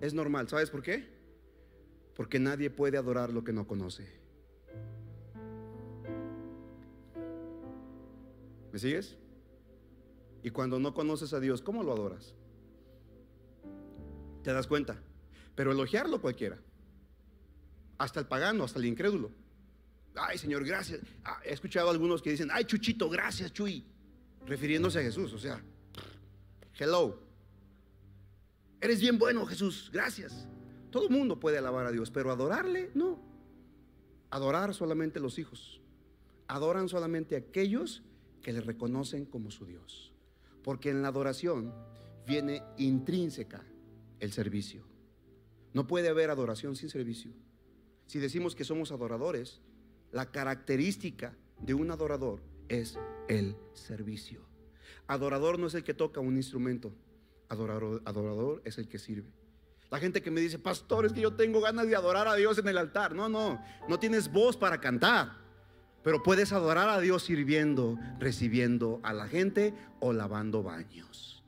B: Es normal, ¿sabes por qué? Porque nadie puede adorar lo que no conoce. ¿Me sigues? Y cuando no conoces a Dios, ¿cómo lo adoras? Te das cuenta. Pero elogiarlo cualquiera. Hasta el pagano, hasta el incrédulo. Ay, Señor, gracias. Ah, he escuchado a algunos que dicen, ay, Chuchito, gracias, Chuy. Refiriéndose a Jesús. O sea, hello. Eres bien bueno, Jesús. Gracias. Todo el mundo puede alabar a Dios, pero adorarle, no. Adorar solamente los hijos. Adoran solamente aquellos que le reconocen como su Dios. Porque en la adoración viene intrínseca el servicio. No puede haber adoración sin servicio. Si decimos que somos adoradores, la característica de un adorador es el servicio. Adorador no es el que toca un instrumento, adorador, adorador es el que sirve. La gente que me dice, pastor, es que yo tengo ganas de adorar a Dios en el altar. No, no, no tienes voz para cantar, pero puedes adorar a Dios sirviendo, recibiendo a la gente o lavando baños.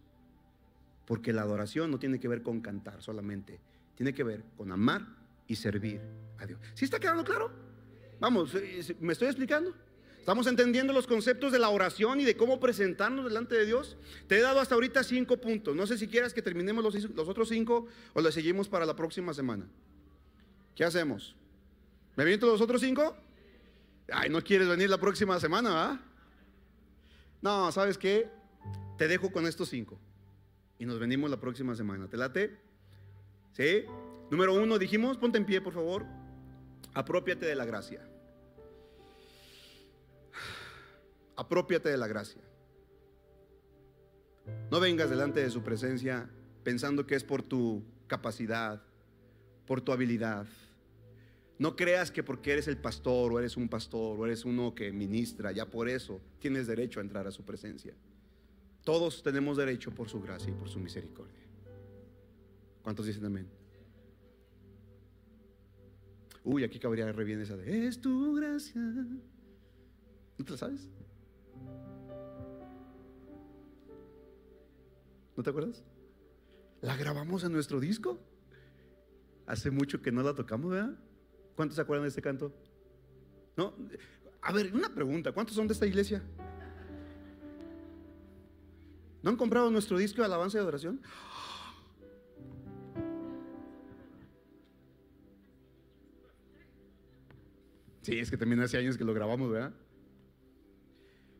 B: Porque la adoración no tiene que ver con cantar solamente, tiene que ver con amar y servir a Dios. ¿Sí está quedando claro? Vamos, eh, ¿me estoy explicando? ¿Estamos entendiendo los conceptos de la oración y de cómo presentarnos delante de Dios? Te he dado hasta ahorita cinco puntos. No sé si quieras que terminemos los, los otros cinco o le seguimos para la próxima semana. ¿Qué hacemos? ¿Me viento los otros cinco? Ay, no quieres venir la próxima semana, ¿verdad? No, ¿sabes qué? Te dejo con estos cinco. y nos venimos la próxima semana. ¿Te late? ¿Sí? Número uno, dijimos, ponte en pie, por favor. Apropiate de la gracia. Apropiate de la gracia. No vengas delante de su presencia pensando que es por tu capacidad, por tu habilidad. No creas que porque eres el pastor o eres un pastor o eres uno que ministra, ya por eso tienes derecho a entrar a su presencia. Todos tenemos derecho por su gracia y por su misericordia. ¿Cuántos dicen amén? Uy, aquí cabría re bien esa de Es tu gracia. ¿No te la sabes? ¿No te acuerdas? ¿La grabamos en nuestro disco? Hace mucho que no la tocamos, ¿verdad? ¿Cuántos se acuerdan de este canto? ¿No? A ver, una pregunta, ¿cuántos son de esta iglesia? ¿No han comprado nuestro disco de alabanza y adoración? Sí, es que también hace años que lo grabamos, ¿verdad?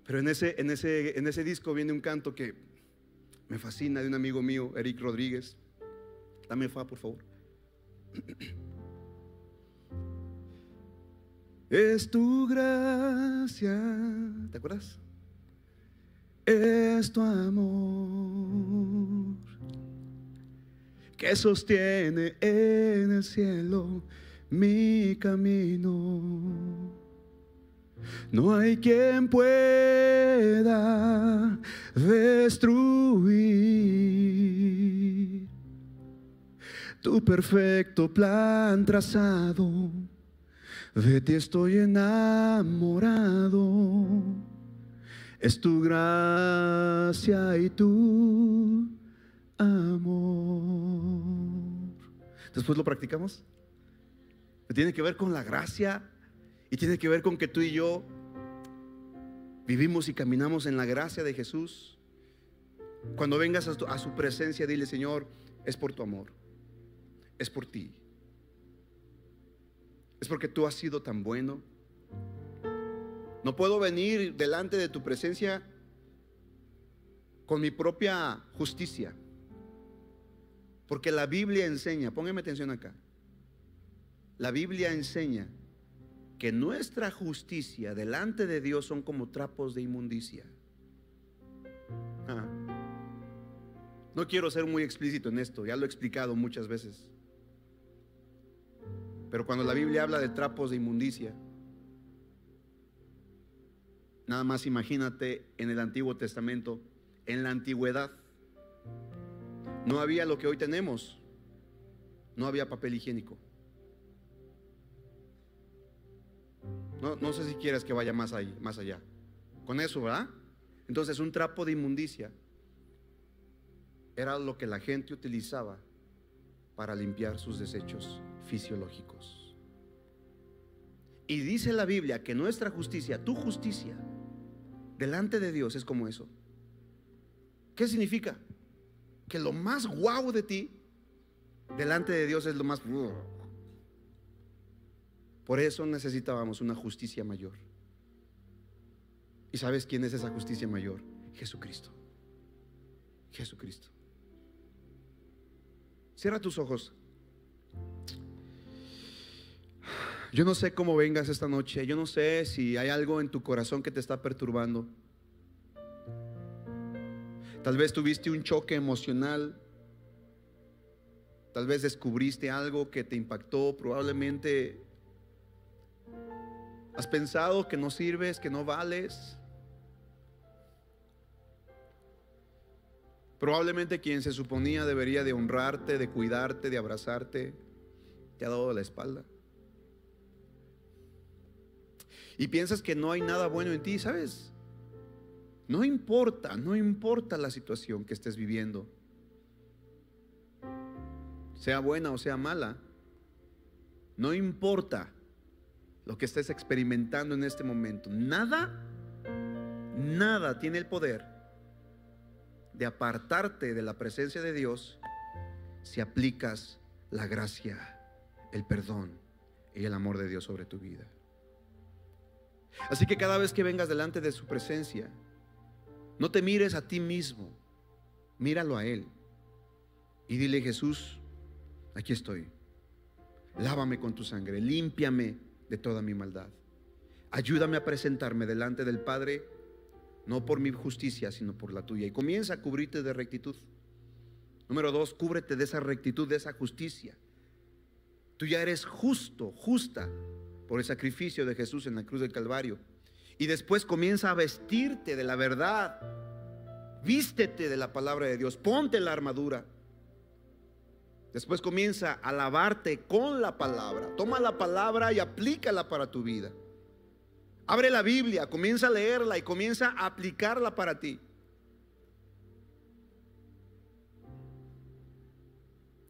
B: Pero en ese, en ese, en ese disco viene un canto que me fascina de un amigo mío, Eric Rodríguez. Dame fa, por favor. Es tu gracia, ¿te acuerdas? Es tu amor que sostiene en el cielo mi camino. No hay quien pueda destruir tu perfecto plan trazado. De ti estoy enamorado. Es tu gracia y tu amor. Después lo practicamos. Tiene que ver con la gracia y tiene que ver con que tú y yo vivimos y caminamos en la gracia de Jesús. Cuando vengas a, su presencia, dile, Señor, es por tu amor, es por ti. Es porque tú has sido tan bueno. No puedo venir delante de tu presencia con mi propia justicia. Porque la Biblia enseña, póngame atención acá, la Biblia enseña que nuestra justicia delante de Dios son como trapos de inmundicia. Ah. No quiero ser muy explícito en esto, ya lo he explicado muchas veces. Pero cuando la Biblia habla de trapos de inmundicia, nada más imagínate en el Antiguo Testamento, en la antigüedad, no había lo que hoy tenemos, no había papel higiénico. No, sé si quieres que vaya más, ahí, más allá. Con eso, ¿verdad? Entonces un trapo de inmundicia era lo que la gente utilizaba para limpiar sus desechos fisiológicos. Y dice la Biblia que nuestra justicia, tu justicia, delante de Dios es como eso. ¿Qué significa? Que lo más guau de ti, delante de Dios es lo más... Por eso necesitábamos una justicia mayor. ¿Y sabes quién es esa justicia mayor? Jesucristo. Jesucristo. Cierra tus ojos. Yo no sé cómo vengas esta noche. Yo no sé si hay algo en tu corazón que te está perturbando. Tal vez tuviste un choque emocional. Tal vez descubriste algo que te impactó. Probablemente ¿Has pensado que no sirves, que no vales? Probablemente quien se suponía debería de honrarte, de cuidarte, de abrazarte, te ha dado la espalda. Y piensas que no hay nada bueno en ti, ¿sabes? No importa, no importa la situación que estés viviendo, sea buena o sea mala, no importa lo que estés experimentando en este momento. Nada, nada tiene el poder de apartarte de la presencia de Dios si aplicas la gracia, el perdón y el amor de Dios sobre tu vida. Así que cada vez que vengas delante de su presencia, no te mires a ti mismo, míralo a Él. Y dile, Jesús, aquí estoy. Lávame con tu sangre, límpiame de toda mi maldad. Ayúdame a presentarme delante del Padre, no por mi justicia, sino por la tuya. Y comienza a cubrirte de rectitud. Número dos, cúbrete de esa rectitud, de esa justicia. Tú ya eres justo, justa por el sacrificio de Jesús en la cruz del Calvario. Y después comienza a vestirte de la verdad. Vístete de la palabra de Dios. Ponte la armadura. Después comienza a lavarte con la palabra. Toma la palabra y aplícala para tu vida. Abre la Biblia, comienza a leerla y comienza a aplicarla para ti.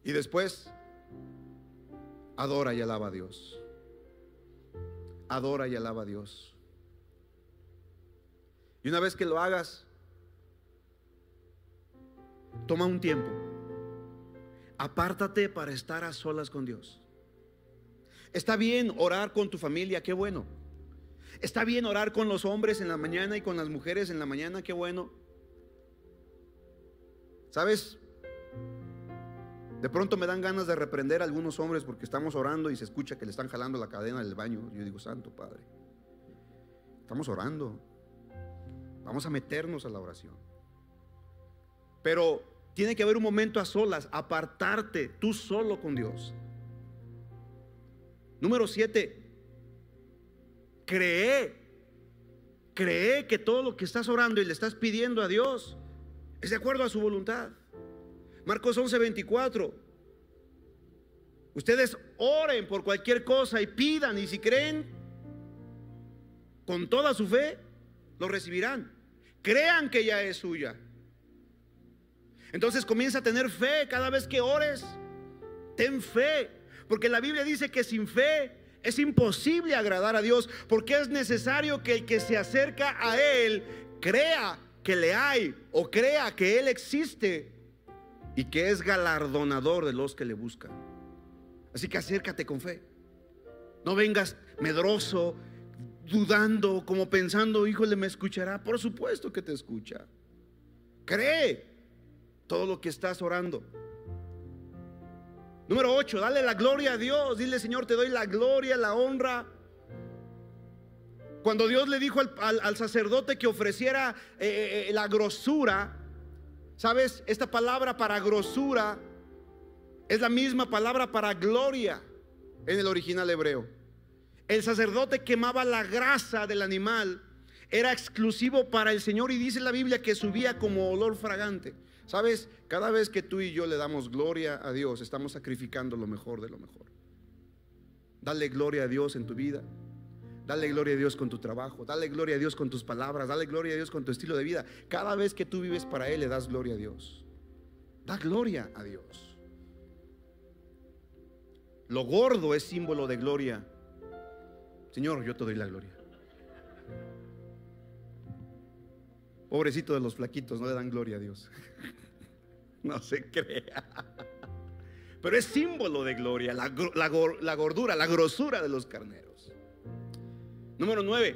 B: Y después, adora y alaba a Dios. Adora y alaba a Dios. Y una vez que lo hagas, toma un tiempo. Apártate para estar a solas con Dios. Está bien orar con tu familia, qué bueno. Está bien orar con los hombres en la mañana y con las mujeres en la mañana, qué bueno. ¿Sabes? De pronto me dan ganas de reprender a algunos hombres porque estamos orando y se escucha que le están jalando la cadena del baño. Yo digo, Santo Padre, estamos orando. Vamos a meternos a la oración. Pero tiene que haber un momento a solas, apartarte tú solo con Dios. Número siete, cree, cree que todo lo que estás orando y le estás pidiendo a Dios es de acuerdo a su voluntad. Marcos 11:24. Ustedes oren por cualquier cosa y pidan y si creen con toda su fe, lo recibirán. Crean que ya es suya. Entonces comienza a tener fe cada vez que ores. Ten fe. Porque la Biblia dice que sin fe es imposible agradar a Dios. Porque es necesario que el que se acerca a Él crea que le hay o crea que Él existe y que es galardonador de los que le buscan. Así que acércate con fe. No vengas medroso, dudando, como pensando, híjole, me escuchará. Por supuesto que te escucha. Cree todo lo que estás orando. Número 8, dale la gloria a Dios. Dile, Señor, te doy la gloria, la honra. Cuando Dios le dijo al, sacerdote que ofreciera eh, eh, eh, la grosura, ¿sabes? Esta palabra para grosura es la misma palabra para gloria en el original hebreo. El sacerdote quemaba la grasa del animal, era exclusivo para el Señor y dice la Biblia que subía como olor fragante. Sabes, cada vez que tú y yo le damos gloria a Dios, estamos sacrificando lo mejor de lo mejor. Dale gloria a Dios en tu vida. Dale gloria a Dios con tu trabajo. Dale gloria a Dios con tus palabras. Dale gloria a Dios con tu estilo de vida. Cada vez que tú vives para Él, le das gloria a Dios. Da gloria a Dios. Lo gordo es símbolo de gloria. Señor, yo te doy la gloria. Pobrecito de los flaquitos, no le dan gloria a Dios. No se crea. Pero es símbolo de gloria, la, gordura, la grosura de los carneros. Número 9.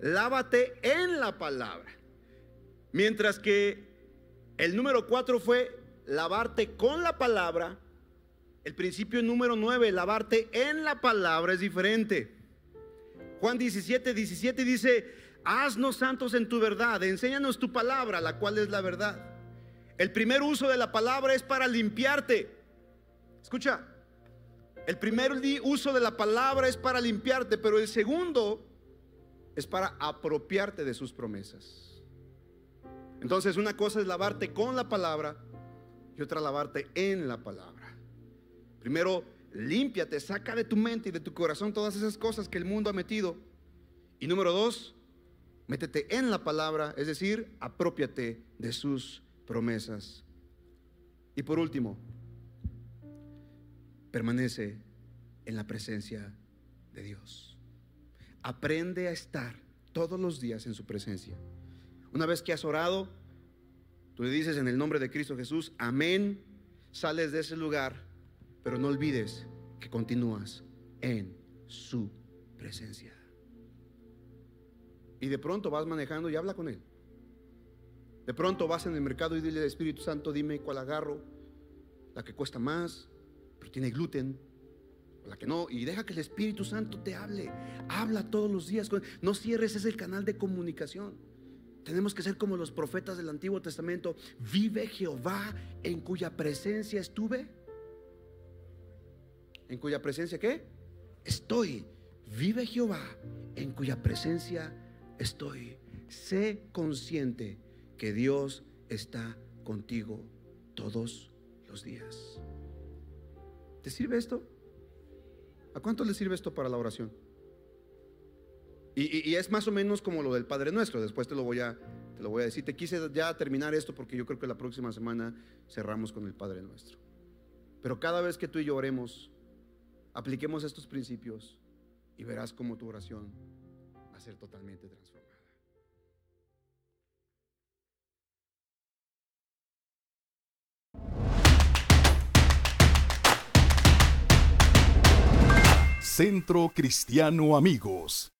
B: Lávate en la palabra. Mientras que el número 4 fue lavarte con la palabra. El principio número 9, lavarte en la palabra es diferente. Juan 17, 17 dice, haznos santos en tu verdad, enséñanos tu palabra, la cual es la verdad. El primer uso de la palabra es para limpiarte. Escucha, el primer uso de la palabra es para limpiarte, pero el segundo es para apropiarte de sus promesas. Entonces una cosa es lavarte con la palabra y otra lavarte en la palabra. Primero, límpiate, saca de tu mente y de tu corazón todas esas cosas que el mundo ha metido. Y número dos, métete en la palabra, es decir, apropiate de sus promesas. Y por último, permanece en la presencia de Dios. Aprende a estar todos los días en su presencia. Una vez que has orado, tú le dices en el nombre de Cristo Jesús, amén, sales de ese lugar, pero no olvides que continúas en su presencia. Y de pronto vas manejando y habla con Él. De pronto vas en el mercado y dile Espíritu Santo, dime cuál agarro. la que cuesta más, pero tiene gluten, o la que no, y deja que el Espíritu Santo te hable. Habla todos los días. No cierres ese canal de comunicación. Tenemos que ser como los profetas del Antiguo Testamento. Vive Jehová en cuya presencia estuve. ¿En cuya presencia qué? Estoy. Vive Jehová en cuya presencia estoy. Sé consciente que Dios está contigo todos los días. ¿Te sirve esto? ¿A cuánto le sirve esto para la oración? Y, es más o menos como lo del Padre Nuestro. Después te lo voy a, te lo voy a decir. Te quise ya terminar esto porque yo creo que la próxima semana cerramos con el Padre Nuestro. Pero cada vez que tú y yo oremos, apliquemos estos principios y verás cómo tu oración a ser totalmente transformada.
A: Centro Cristiano Amigos.